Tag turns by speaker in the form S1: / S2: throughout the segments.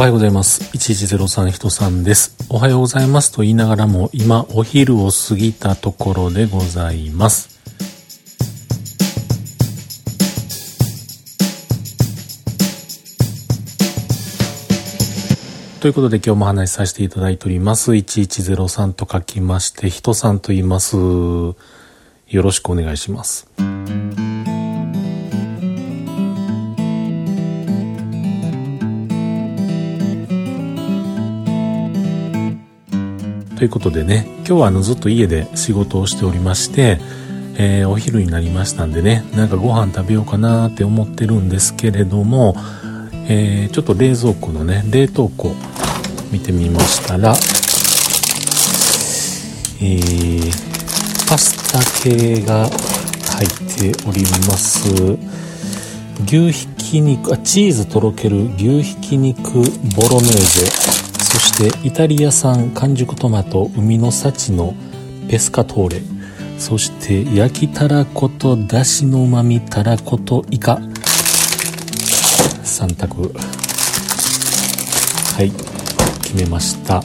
S1: おはようございます。1103人さんです。おはようございますと言いながらも今お昼を過ぎたところでございます。ということで今日も話しさせていただいております。1103と書きまして、人さんと言います。よろしくお願いします。ということでね、今日はあのずっと家で仕事をしておりまして、えー、お昼になりましたんでね、なんかご飯食べようかなって思ってるんですけれども、えー、ちょっと冷蔵庫のね、冷凍庫見てみましたら、えー、パスタ系が入っております。牛ひき肉、あ、チーズとろける牛ひき肉ボロネーゼしてイタリア産完熟トマト海の幸のペスカトーレ。そして焼きたらことだしのうまみたらことイカ3択。はい。決めました、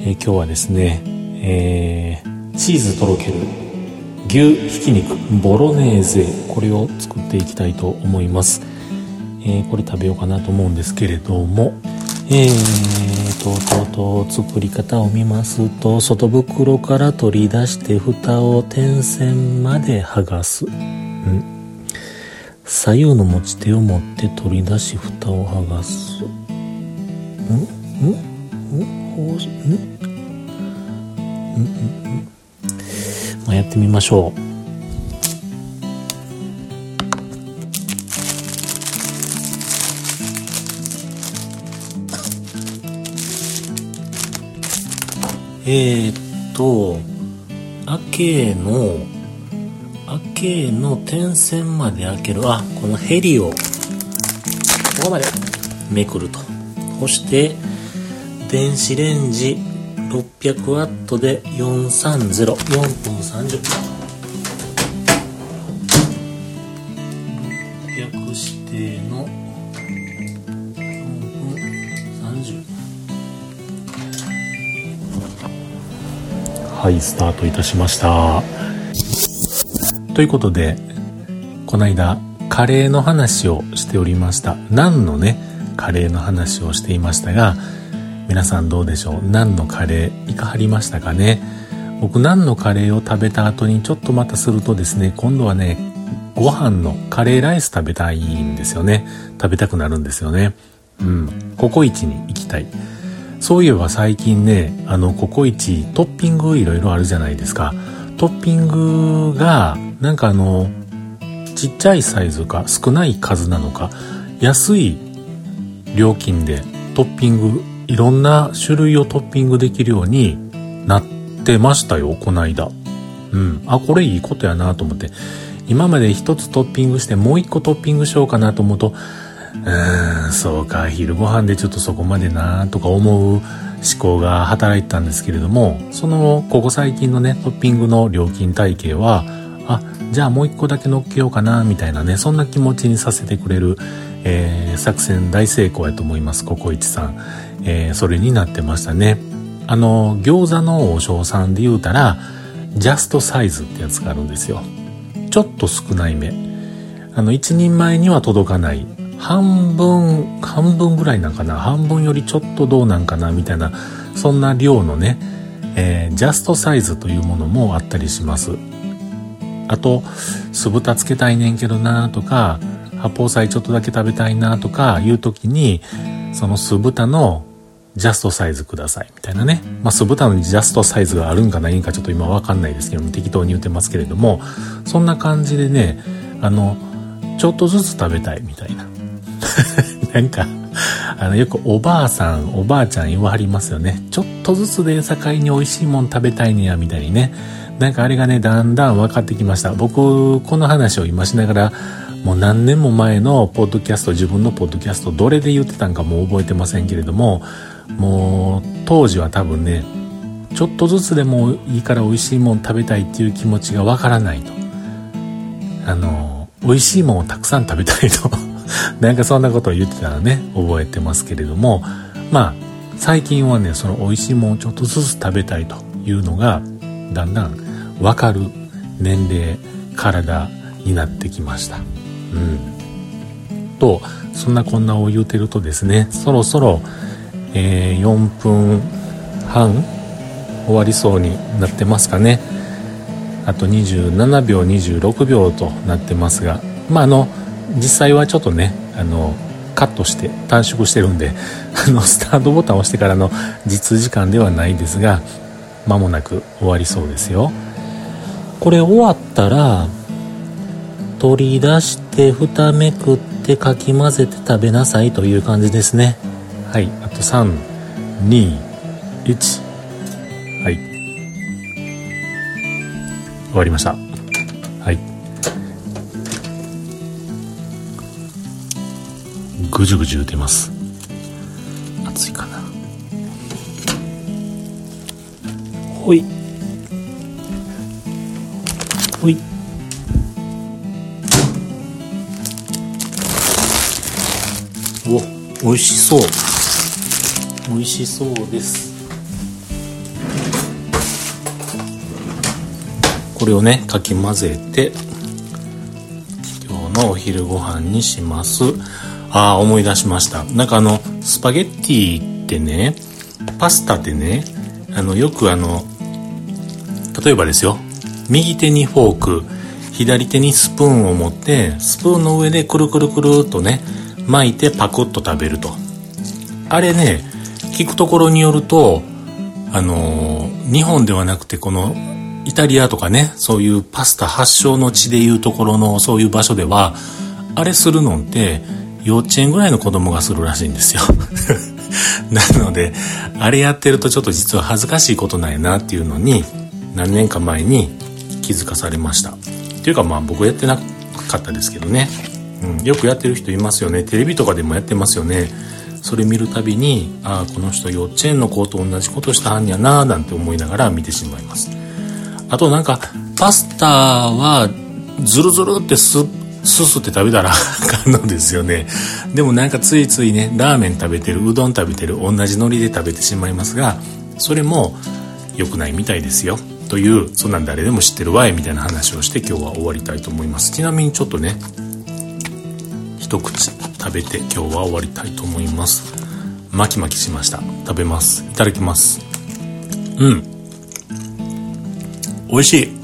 S1: えー、今日はですね、えー、チーズとろける牛ひき肉ボロネーゼ。これを作っていきたいと思います、えー、これ食べようかなと思うんですけれども。えーと、と、と、作り方を見ますと、外袋から取り出して蓋を点線まで剥がす。ん。左右の持ち手を持って取り出し蓋を剥がす。ん？ん？ん？うん？うん？うん？まあ、やってみましょう。えー、っと、アケの、アケの点線まで開ける。あ、このヘリを、ここまでめくると。そして、電子レンジ600ワットで430、4分30分。はいスタートいたしました。ということでこの間カレーの話をしておりました。何のねカレーの話をしていましたが皆さんどうでしょう？何のカレーいかはりましたかね？僕何のカレーを食べた後にちょっとまたするとですね今度はねご飯のカレーライス食べたいんですよね。食べたくなるんですよね。うん。ココイチに行きたい。そういえば最近ね、あの、ココイチトッピングいろいろあるじゃないですか。トッピングが、なんかあの、ちっちゃいサイズか少ない数なのか、安い料金でトッピング、いろんな種類をトッピングできるようになってましたよ、こないだ。うん。あ、これいいことやなと思って。今まで一つトッピングしてもう一個トッピングしようかなと思うと、うんそうか。昼ご飯でちょっとそこまでなとか思う思考が働いてたんですけれどもそのここ最近のねトッピングの料金体系はあじゃあもう一個だけ乗っけようかなみたいなねそんな気持ちにさせてくれる、えー、作戦大成功やと思いますココイチさん、えー、それになってましたね。あの餃子の王将さんで言うたらジャストサイズってやつがあるんですよ。ちょっと少ないめあの一人前には届かない半分、半分ぐらいなんかな、半分よりちょっとどうなんかな、みたいな、そんな量のね、えー、ジャストサイズというものもあったりします。あと、酢豚つけたいねんけどなとか、八宝菜ちょっとだけ食べたいなとかいう時に、その酢豚のジャストサイズくださいみたいなね。まあ、酢豚のジャストサイズがあるんかないんかちょっと今わかんないですけども適当に言ってますけれども、そんな感じでね、あの、ちょっとずつ食べたいみたいな。なんか、あの、よくおばあさん、おばあちゃん言わはりますよね。ちょっとずつで境に美味しいもん食べたいねや、みたいにね。なんかあれがね、だんだん分かってきました。僕、この話を今しながら、もう何年も前のポッドキャスト、自分のポッドキャスト、どれで言ってたんかもう覚えてませんけれども、もう、当時は多分ね、ちょっとずつでもいいから美味しいもん食べたいっていう気持ちがわからないと。あの、美味しいもんをたくさん食べたいと なんかそんなことを言ってたらね、覚えてますけれども、まあ最近はねその美味しいものをちょっとずつ食べたいというのがだんだん分かる年齢体になってきました。うん。とそんなこんなを言うてるとですねそろそろ、えー、4分半終わりそうになってますかね。あと27秒26秒となってますがまああの実際はちょっとねあのカットして短縮してるんで あのスタートボタンを押してからの実時間ではないですが間もなく終わりそうですよ。これ終わったら取り出して蓋めくってかき混ぜて食べなさいという感じですね。はいあと321はい。終わりました。はい。ぐじゅぐじゅ言うてます。熱いかな。ほい。ほい。お美味しそう。美味しそうです。これをねかき混ぜて今日のお昼ご飯にしますああ思い出しました。なんかあのスパゲッティってねパスタってねあのよくあの例えばですよ右手にフォーク左手にスプーンを持ってスプーンの上でくるくるくるっとね巻いてパクッと食べると。あれね聞くところによるとあのー、日本ではなくてこのイタリアとかねそういうパスタ発祥の地でいうところのそういう場所ではあれするのって幼稚園ぐらいの子供がするらしいんですよ。なのであれやってるとちょっと実は恥ずかしいことなんやなっていうのに何年か前に気づかされました。っていうかまあ僕やってなかったですけどね。うん、よくやってる人いますよね。テレビとかでもやってますよね。それ見るたびにああこの人幼稚園の子と同じことしたはんやななんて思いながら見てしまいます。あとなんかパスタはズルズルってすすすって食べたら あかんのですよね。でもなんかついついねラーメン食べてるうどん食べてる同じ海苔で食べてしまいますがそれも良くないみたいですよ。というそんなん誰でも知ってるわいみたいな話をして今日は終わりたいと思います。ちなみにちょっとね一口食べて今日は終わりたいと思います。巻き巻きしました。食べます。いただきます。うん。美味しい。